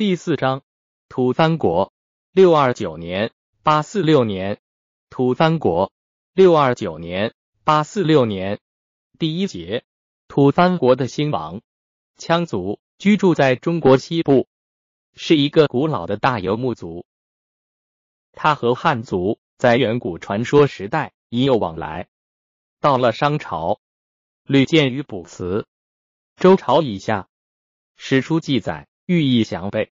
第四章，吐蕃国，六二九年，八四六年，吐蕃国，六二九年，八四六年。第一节，吐蕃国的兴亡。羌族居住在中国西部，是一个古老的大游牧族。他和汉族在远古传说时代已有往来，到了商朝，屡见于卜辞。周朝以下，史书记载。寓意祥备。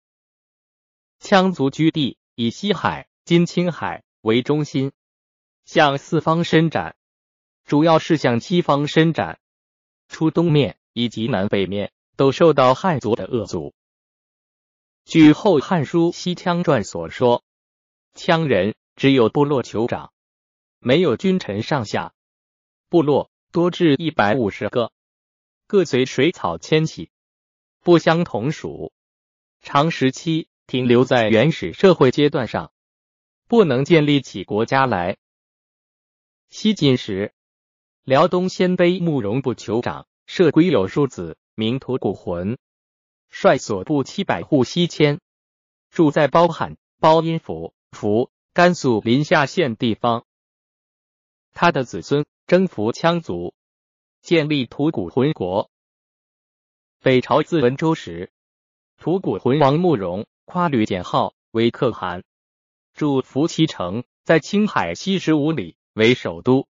羌族居地以西海（今青海）为中心，向四方伸展，主要是向西方伸展。出东面以及南北面都受到汉族的扼阻。据《后汉书·西羌传》所说，羌人只有部落酋长，没有君臣上下。部落多至一百五十个，各随水草迁徙，不相同属。长时期停留在原始社会阶段上，不能建立起国家来。西晋时，辽东鲜卑慕容部酋长设归有庶子，名吐谷浑，率所部七百户西迁，住在包罕、包阴府、府甘肃临夏县地方。他的子孙征服羌族，建立吐谷浑国。北朝自文周时。吐谷浑王慕容夸吕简号为可汗，驻伏羲城，在青海西十五里为首都，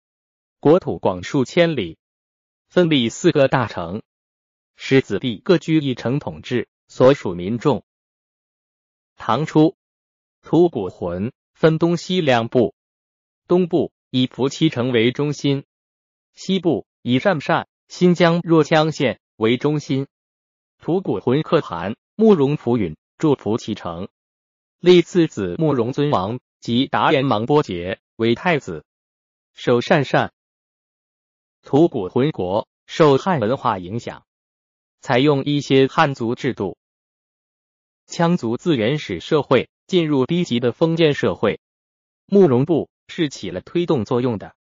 国土广数千里，分立四个大城，使子弟各居一城统治所属民众。唐初，吐谷浑分东西两部，东部以伏羲城为中心，西部以鄯善（新疆若羌县）为中心。吐谷浑可汗。慕容浮允祝福启程，立次子慕容尊王及达延芒波杰为太子，守善善。吐谷浑国受汉文化影响，采用一些汉族制度。羌族自原始社会进入低级的封建社会，慕容部是起了推动作用的。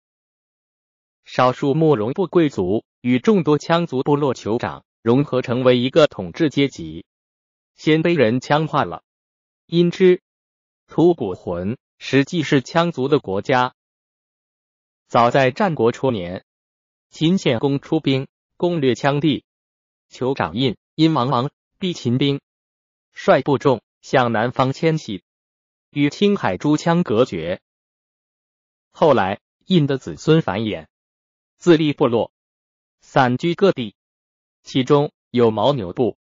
少数慕容部贵族与众多羌族部落酋长融合成为一个统治阶级。鲜卑人羌化了，因之。吐谷浑。实际是羌族的国家。早在战国初年，秦献公出兵。攻略羌地，酋长印。因王亡，避秦兵，率部众。向南方迁徙，与青海诸羌隔绝。后来印的子孙繁衍，自立部落，散居各地，其中有牦牛部。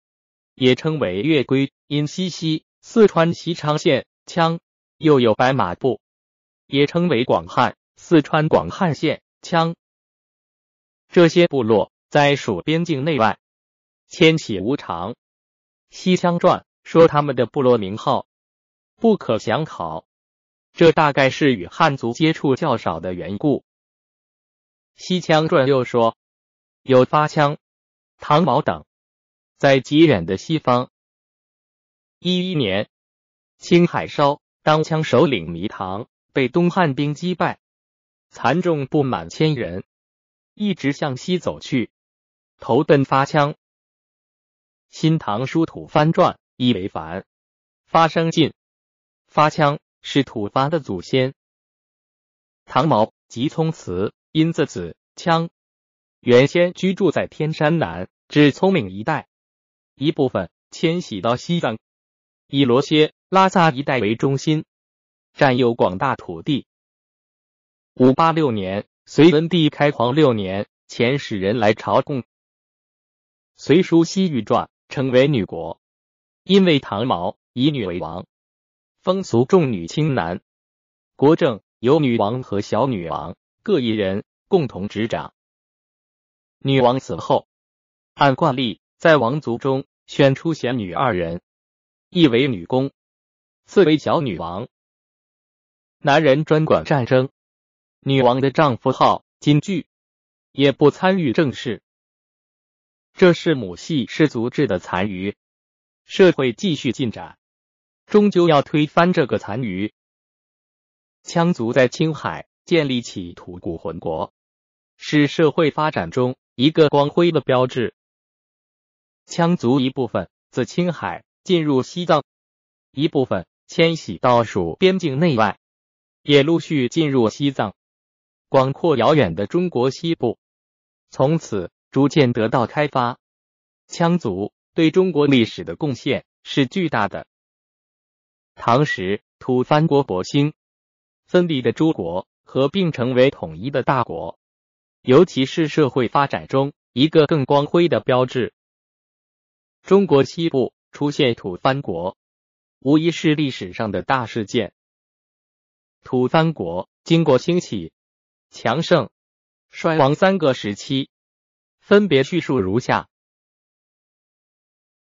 也称为月归，因西溪四川西昌县羌，又有白马部，也称为广汉，四川广汉县羌。这些部落在属边境内外，迁徙无常。《西羌传》说他们的部落名号不可详考，这大概是与汉族接触较少的缘故。《西羌传》又说有发羌、唐毛等。在极远的西方，一一年，青海烧当羌首领迷唐被东汉兵击败，残众不满千人，一直向西走去，投奔发羌。《新唐书吐蕃传》一为凡，发生晋，发羌是吐蕃的祖先。唐毛即聪慈因字子羌，原先居住在天山南至聪明一带。一部分迁徙到西藏，以罗歇、拉萨一带为中心，占有广大土地。五八六年，隋文帝开皇六年，遣使人来朝贡。《隋书西域传》称为女国，因为唐毛以女为王，风俗重女轻男。国政由女王和小女王各一人共同执掌。女王死后，按惯例。在王族中选出贤女二人，一为女公，四为小女王。男人专管战争，女王的丈夫号金句，也不参与政事。这是母系氏族制的残余。社会继续进展，终究要推翻这个残余。羌族在青海建立起吐谷浑国，是社会发展中一个光辉的标志。羌族一部分自青海进入西藏，一部分迁徙到属边境内外，也陆续进入西藏。广阔遥远的中国西部，从此逐渐得到开发。羌族对中国历史的贡献是巨大的。唐时，吐蕃国勃兴，分离的诸国合并成为统一的大国，尤其是社会发展中一个更光辉的标志。中国西部出现吐蕃国，无疑是历史上的大事件。吐蕃国经过兴起。强盛、衰亡三个时期，分别叙述如下：